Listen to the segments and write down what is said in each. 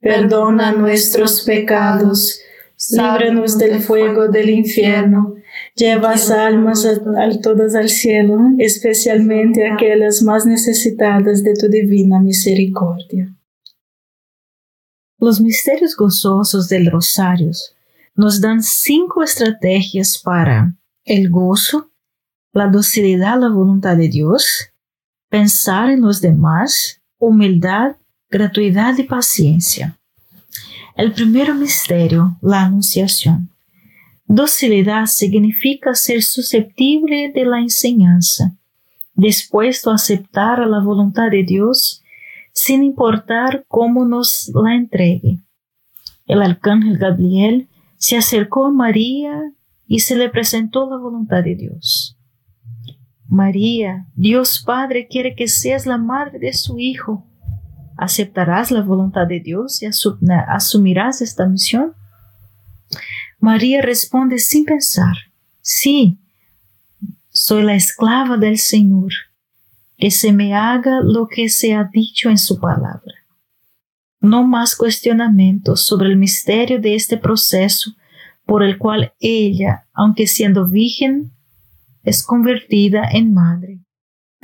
perdona nuestros pecados, líbranos del fuego del infierno, lleva almas a, todas al cielo, especialmente aquellas más necesitadas de tu divina misericordia. Los misterios gozosos del rosario nos dan cinco estrategias para el gozo, la docilidad a la voluntad de Dios, pensar en los demás, humildad gratuidad y paciencia. El primer misterio, la anunciación. Docilidad significa ser susceptible de la enseñanza, dispuesto a aceptar la voluntad de Dios sin importar cómo nos la entregue. El arcángel Gabriel se acercó a María y se le presentó la voluntad de Dios. María, Dios Padre quiere que seas la madre de su Hijo ¿Aceptarás la voluntad de Dios y asumirás esta misión? María responde sin pensar, sí, soy la esclava del Señor, que se me haga lo que se ha dicho en su palabra. No más cuestionamientos sobre el misterio de este proceso por el cual ella, aunque siendo virgen, es convertida en madre.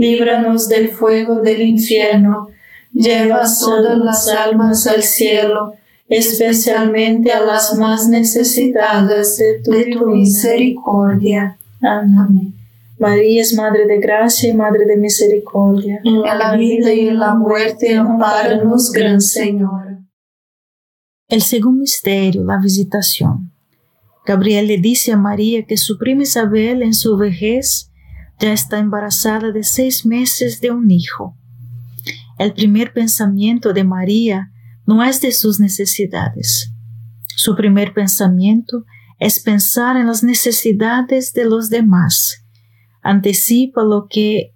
líbranos del fuego del infierno, lleva todas las almas al cielo, especialmente a las más necesitadas de tu, misericordia. Amén. María es Madre de Gracia y Madre de Misericordia. En la vida y en la muerte, amparanos, Gran Señor. El segundo misterio, la visitación. Gabriel le dice a María que su prima Isabel en su vejez ya está embarazada de seis meses de un hijo. El primer pensamiento de María no es de sus necesidades. Su primer pensamiento es pensar en las necesidades de los demás anticipa lo que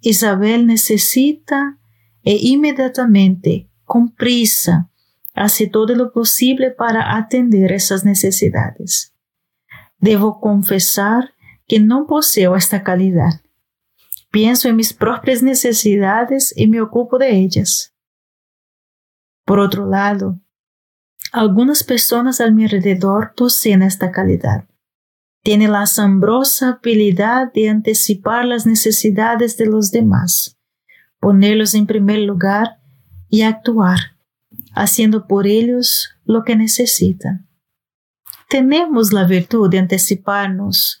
Isabel necesita e inmediatamente, con prisa, hace todo lo posible para atender esas necesidades. Debo confesar que no poseo esta calidad. Pienso en mis propias necesidades y me ocupo de ellas. Por otro lado, algunas personas a mi alrededor poseen esta calidad tiene la asombrosa habilidad de anticipar las necesidades de los demás, ponerlos en primer lugar y actuar, haciendo por ellos lo que necesitan. Tenemos la virtud de anticiparnos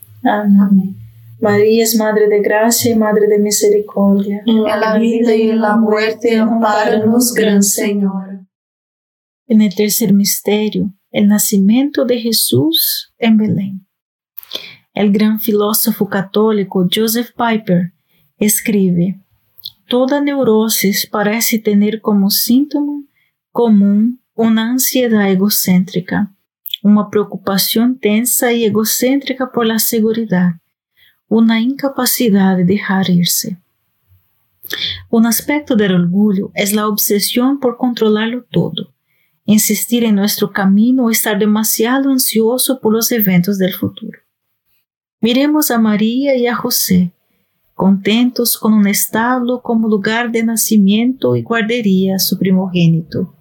Amén. María es Madre de Gracia y Madre de Misericordia. En la vida y en la muerte, amparanos, Gran Señor. En el tercer misterio, el nacimiento de Jesús en Belén. El gran filósofo católico Joseph Piper escribe, Toda neurosis parece tener como síntoma común una ansiedad egocéntrica, una preocupación tensa y egocéntrica por la seguridad, una incapacidad de dejar irse. Un aspecto del orgullo es la obsesión por controlarlo todo, insistir en nuestro camino o estar demasiado ansioso por los eventos del futuro. Miremos a María y a José, contentos con un establo como lugar de nacimiento y guardería su primogénito.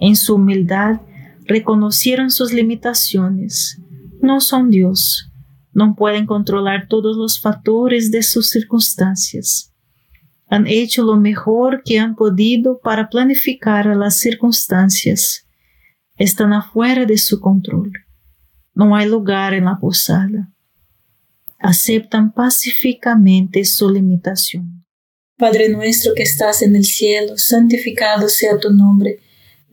En su humildad reconocieron sus limitaciones. No son Dios, no pueden controlar todos los factores de sus circunstancias. han hecho lo mejor que han podido para planificar las circunstancias. Están afuera de su control. No hay lugar en la posada. Aceptan pacíficamente su limitación. Padre nuestro que estás en el cielo, santificado sea tu nombre.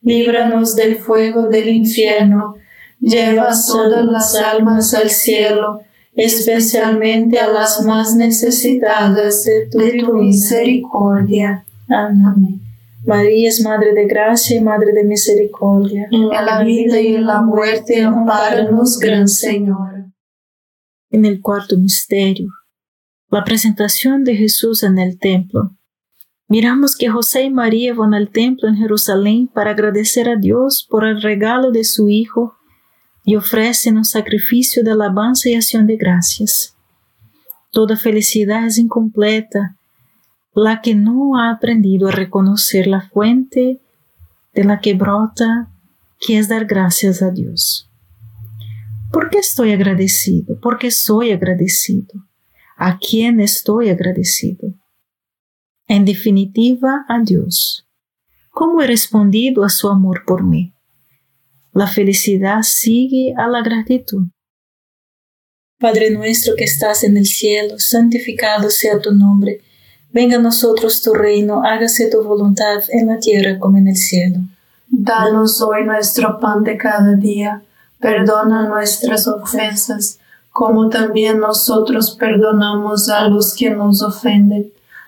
líbranos del fuego del infierno, lleva todas las almas al cielo especialmente a las más necesitadas de tu, misericordia. Amén. María es Madre de Gracia y Madre de Misericordia. En la vida y en la muerte, amparanos, Gran Señor. En el cuarto misterio, la presentación de Jesús en el templo. Miramos que José y María van al templo en Jerusalén para agradecer a Dios por el regalo de su Hijo y ofrecen un sacrificio de alabanza y acción de gracias. Toda felicidad es incompleta la que no ha aprendido a reconocer la fuente de la que brota, que es dar gracias a Dios. ¿Por qué estoy agradecido? ¿Por qué soy agradecido? ¿A quién estoy agradecido? En definitiva, a Dios cómo he respondido a su amor por mí. La felicidad sigue a la gratitud. Padre nuestro que estás en el cielo, santificado sea tu nombre. Venga a nosotros tu reino, hágase tu voluntad en la tierra como en el cielo. Danos hoy nuestro pan de cada día, perdona nuestras ofensas, como también nosotros perdonamos a los que nos ofenden.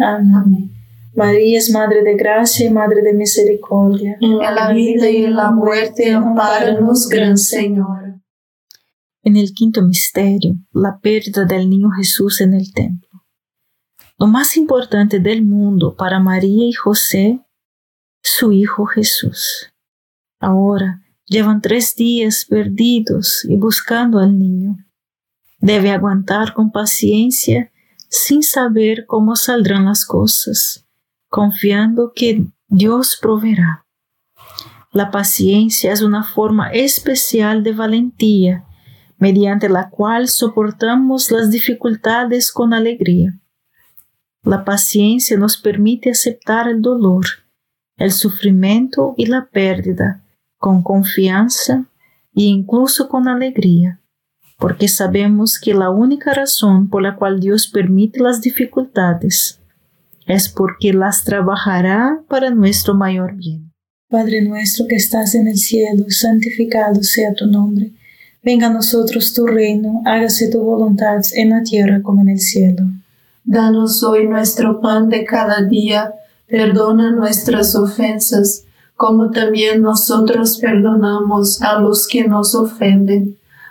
Amén. María es Madre de Gracia y Madre de Misericordia. En la vida y en la muerte, amparanos, Gran Señor. En el quinto misterio, la pérdida del niño Jesús en el templo. Lo más importante del mundo para María y José, su Hijo Jesús. Ahora llevan tres días perdidos y buscando al niño. Debe aguantar con paciencia sin saber cómo saldrán las cosas, confiando que Dios proveerá. La paciencia es una forma especial de valentía, mediante la cual soportamos las dificultades con alegría. La paciencia nos permite aceptar el dolor, el sufrimiento y la pérdida con confianza e incluso con alegría, porque sabemos que la única razón por la cual Dios permite las dificultades es porque las trabajará para nuestro mayor bien. Padre nuestro que estás en el cielo, santificado sea tu nombre. Venga a nosotros tu reino, hágase tu voluntad en la tierra como en el cielo. Danos hoy nuestro pan de cada día, perdona nuestras ofensas, como también nosotros perdonamos a los que nos ofenden.